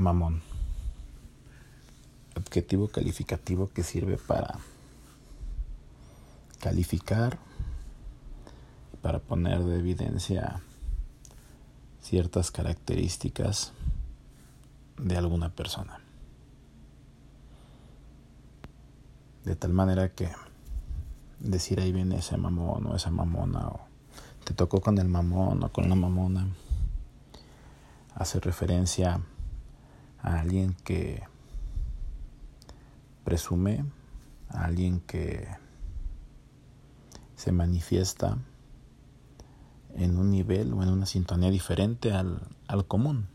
mamón. Adjetivo calificativo que sirve para calificar para poner de evidencia ciertas características de alguna persona. De tal manera que decir ahí viene ese mamón o esa mamona o te tocó con el mamón o con la mamona hace referencia a alguien que presume, a alguien que se manifiesta en un nivel o en una sintonía diferente al, al común.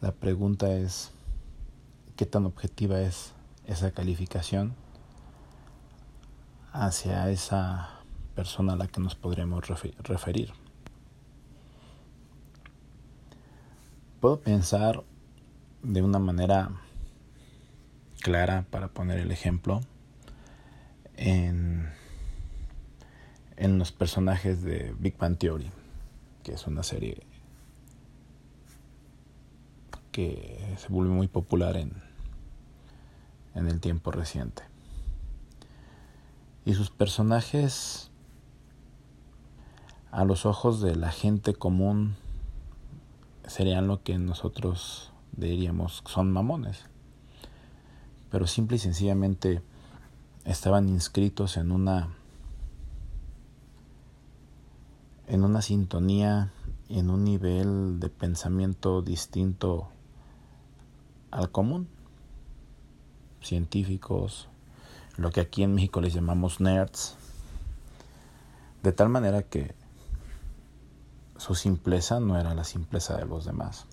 La pregunta es, ¿qué tan objetiva es esa calificación hacia esa persona a la que nos podríamos referir? Puedo pensar de una manera clara para poner el ejemplo en, en los personajes de Big Bang Theory, que es una serie que se volvió muy popular en, en el tiempo reciente. Y sus personajes, a los ojos de la gente común, serían lo que nosotros diríamos son mamones. Pero simple y sencillamente estaban inscritos en una en una sintonía en un nivel de pensamiento distinto al común. Científicos, lo que aquí en México les llamamos nerds. De tal manera que su simpleza no era la simpleza de los demás.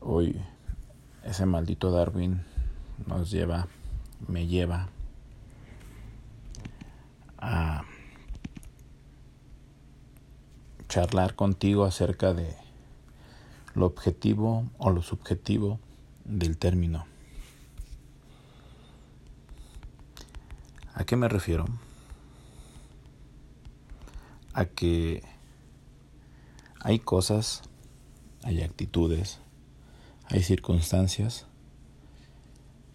Hoy ese maldito Darwin nos lleva, me lleva a charlar contigo acerca de lo objetivo o lo subjetivo del término. ¿A qué me refiero? A que hay cosas, hay actitudes, hay circunstancias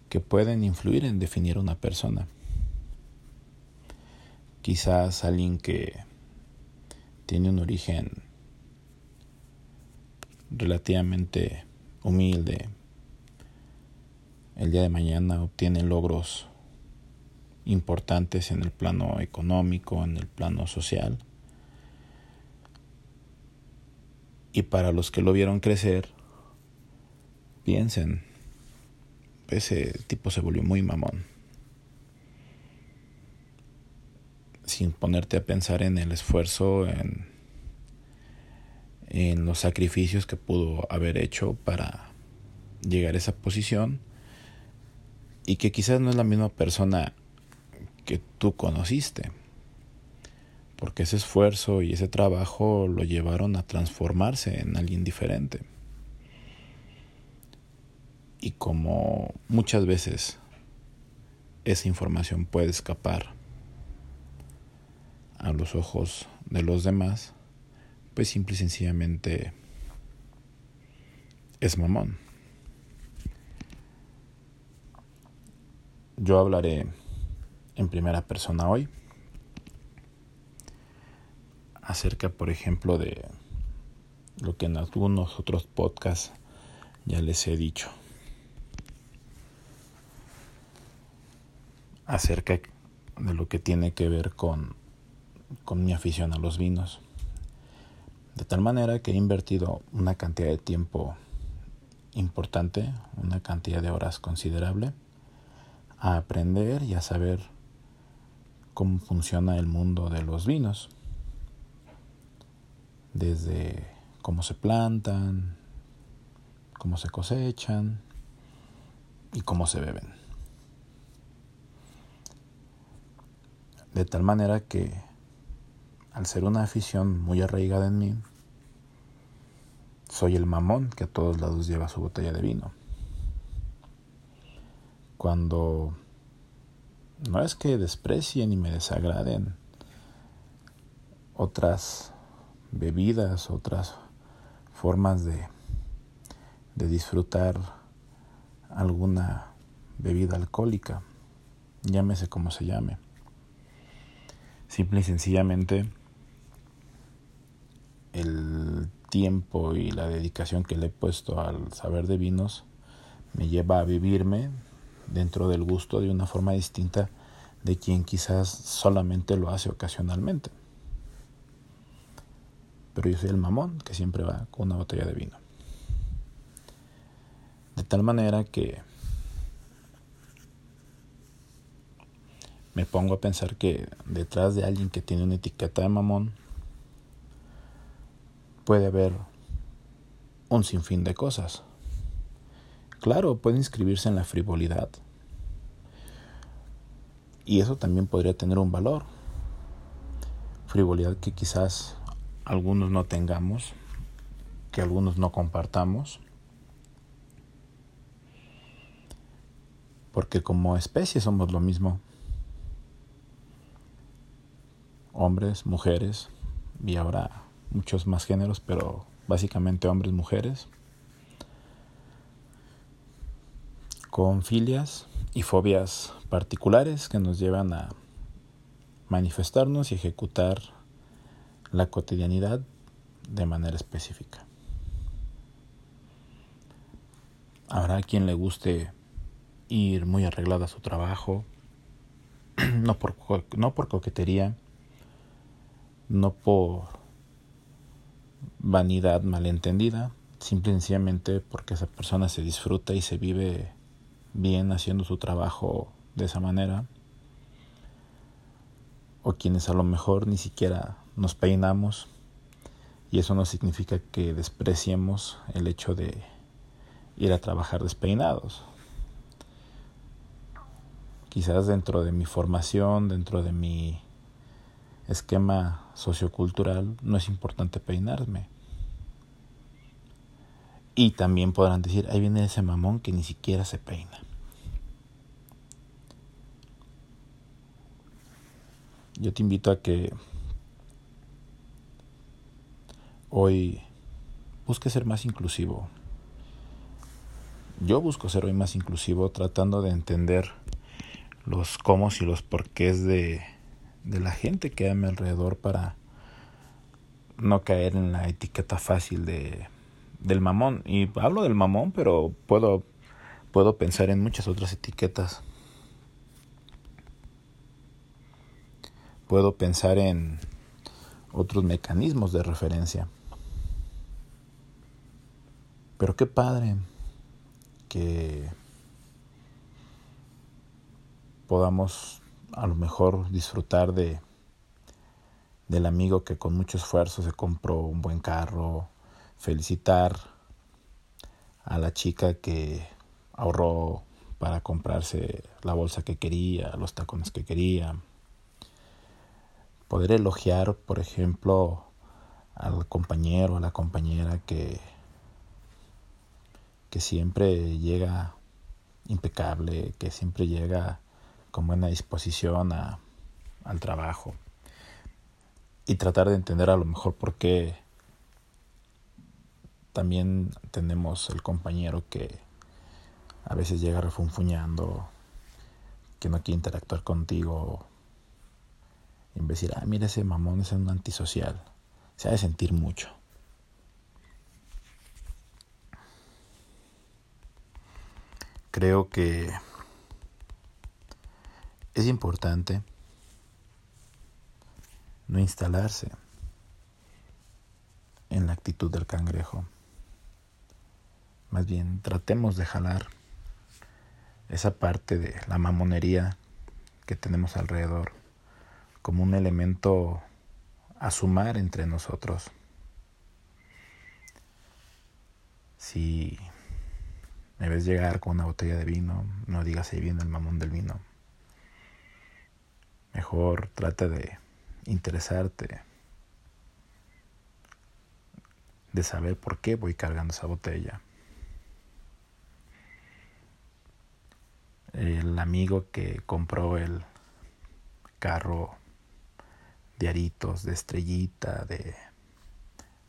que pueden influir en definir una persona. Quizás alguien que tiene un origen relativamente humilde, el día de mañana obtiene logros importantes en el plano económico, en el plano social, Y para los que lo vieron crecer, piensen, ese tipo se volvió muy mamón. Sin ponerte a pensar en el esfuerzo, en, en los sacrificios que pudo haber hecho para llegar a esa posición y que quizás no es la misma persona que tú conociste porque ese esfuerzo y ese trabajo lo llevaron a transformarse en alguien diferente. Y como muchas veces esa información puede escapar a los ojos de los demás, pues simple y sencillamente es mamón. Yo hablaré en primera persona hoy acerca, por ejemplo, de lo que en algunos otros podcasts ya les he dicho. Acerca de lo que tiene que ver con, con mi afición a los vinos. De tal manera que he invertido una cantidad de tiempo importante, una cantidad de horas considerable, a aprender y a saber cómo funciona el mundo de los vinos desde cómo se plantan, cómo se cosechan y cómo se beben. De tal manera que al ser una afición muy arraigada en mí, soy el mamón que a todos lados lleva su botella de vino. Cuando no es que desprecien y me desagraden otras bebidas, otras formas de, de disfrutar alguna bebida alcohólica, llámese como se llame. Simple y sencillamente el tiempo y la dedicación que le he puesto al saber de vinos me lleva a vivirme dentro del gusto de una forma distinta de quien quizás solamente lo hace ocasionalmente. Pero yo soy el mamón que siempre va con una botella de vino. De tal manera que me pongo a pensar que detrás de alguien que tiene una etiqueta de mamón puede haber un sinfín de cosas. Claro, puede inscribirse en la frivolidad. Y eso también podría tener un valor. Frivolidad que quizás algunos no tengamos, que algunos no compartamos. Porque como especie somos lo mismo. Hombres, mujeres, y habrá muchos más géneros, pero básicamente hombres, mujeres. Con filias y fobias particulares que nos llevan a manifestarnos y ejecutar la cotidianidad de manera específica. Habrá quien le guste ir muy arreglado a su trabajo, no por, no por coquetería, no por vanidad malentendida, simple y sencillamente porque esa persona se disfruta y se vive bien haciendo su trabajo de esa manera, o quienes a lo mejor ni siquiera nos peinamos, y eso no significa que despreciemos el hecho de ir a trabajar despeinados. Quizás dentro de mi formación, dentro de mi esquema sociocultural, no es importante peinarme. Y también podrán decir, ahí viene ese mamón que ni siquiera se peina. Yo te invito a que hoy busques ser más inclusivo. Yo busco ser hoy más inclusivo tratando de entender los cómo y los porqués de, de la gente que hay a mi alrededor para no caer en la etiqueta fácil de del mamón. Y hablo del mamón, pero puedo, puedo pensar en muchas otras etiquetas. Puedo pensar en otros mecanismos de referencia. Pero qué padre que podamos a lo mejor disfrutar de del amigo que con mucho esfuerzo se compró un buen carro, felicitar a la chica que ahorró para comprarse la bolsa que quería, los tacones que quería. Poder elogiar, por ejemplo, al compañero, a la compañera que, que siempre llega impecable, que siempre llega con buena disposición a, al trabajo. Y tratar de entender a lo mejor por qué también tenemos el compañero que a veces llega refunfuñando, que no quiere interactuar contigo. Y decir, ah, mira ese mamón es un antisocial. Se ha de sentir mucho. Creo que es importante no instalarse en la actitud del cangrejo. Más bien tratemos de jalar esa parte de la mamonería que tenemos alrededor como un elemento a sumar entre nosotros. Si me ves llegar con una botella de vino, no digas ahí viene el mamón del vino. Mejor trata de interesarte, de saber por qué voy cargando esa botella. el amigo que compró el carro de aritos, de estrellita, de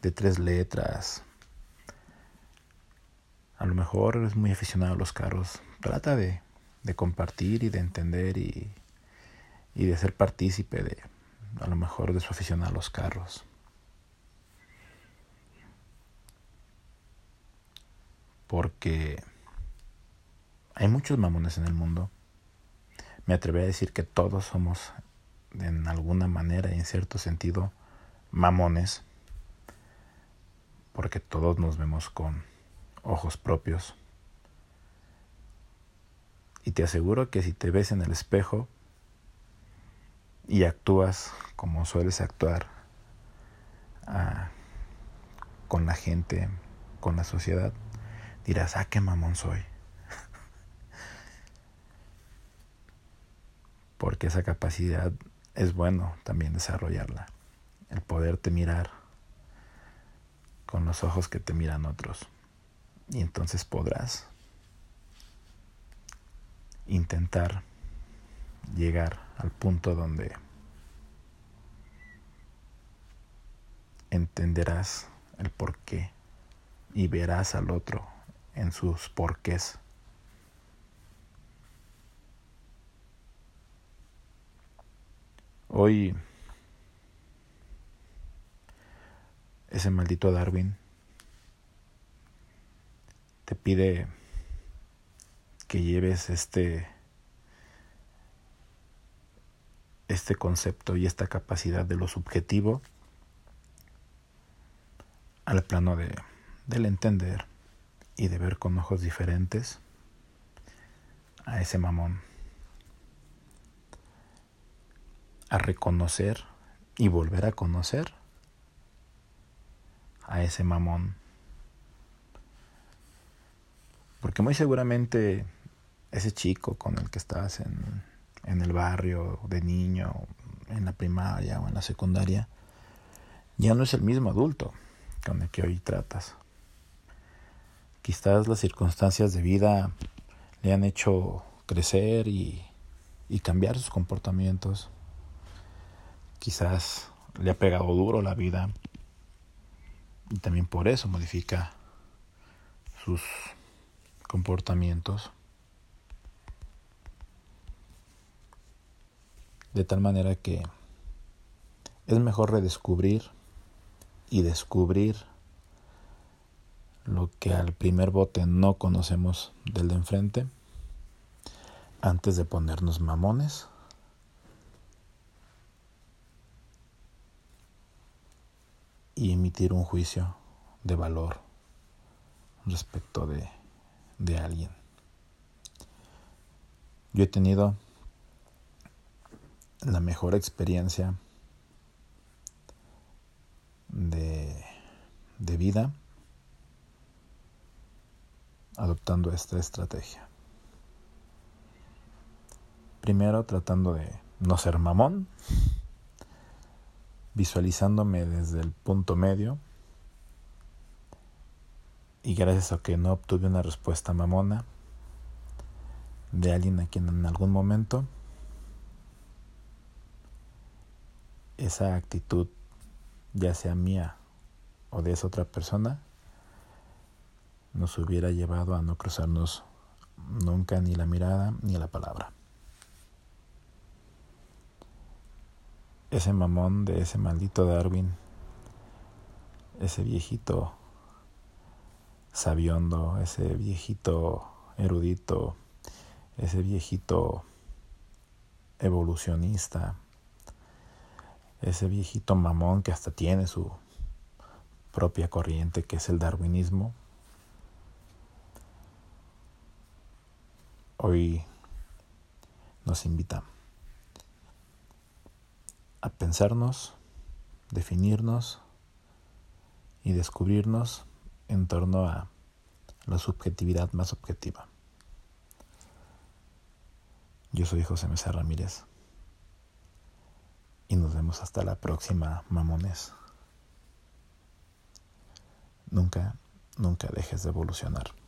de tres letras. A lo mejor eres muy aficionado a los carros. Trata de, compartir y de entender y, y de ser partícipe de, a lo mejor, de su afición a los carros. Porque hay muchos mamones en el mundo. Me atrevo a decir que todos somos, en alguna manera y en cierto sentido, mamones. Porque todos nos vemos con ojos propios. Y te aseguro que si te ves en el espejo y actúas como sueles actuar ah, con la gente, con la sociedad, dirás, ah, qué mamón soy. Porque esa capacidad es bueno también desarrollarla. El poderte mirar con los ojos que te miran otros. Y entonces podrás intentar llegar al punto donde entenderás el porqué y verás al otro en sus porqués. Hoy ese maldito Darwin te pide que lleves este este concepto y esta capacidad de lo subjetivo al plano de, del entender y de ver con ojos diferentes a ese mamón. A reconocer y volver a conocer a ese mamón. Porque muy seguramente ese chico con el que estás en, en el barrio de niño, en la primaria o en la secundaria, ya no es el mismo adulto con el que hoy tratas. Quizás las circunstancias de vida le han hecho crecer y, y cambiar sus comportamientos. Quizás le ha pegado duro la vida y también por eso modifica sus comportamientos. De tal manera que es mejor redescubrir y descubrir lo que al primer bote no conocemos del de enfrente antes de ponernos mamones. Y emitir un juicio de valor respecto de, de alguien. Yo he tenido la mejor experiencia de, de vida adoptando esta estrategia. Primero tratando de no ser mamón, visualizándome desde el punto medio y gracias a que no obtuve una respuesta mamona de alguien a quien en algún momento esa actitud ya sea mía o de esa otra persona, nos hubiera llevado a no cruzarnos nunca ni la mirada ni la palabra. Ese mamón de ese maldito Darwin, ese viejito sabiondo, ese viejito erudito, ese viejito evolucionista, ese viejito mamón que hasta tiene su propia corriente que es el darwinismo. Hoy nos invita a pensarnos, definirnos y descubrirnos en torno a la subjetividad más objetiva. Yo soy José Mesa Ramírez y nos vemos hasta la próxima, mamones. Nunca, nunca dejes de evolucionar.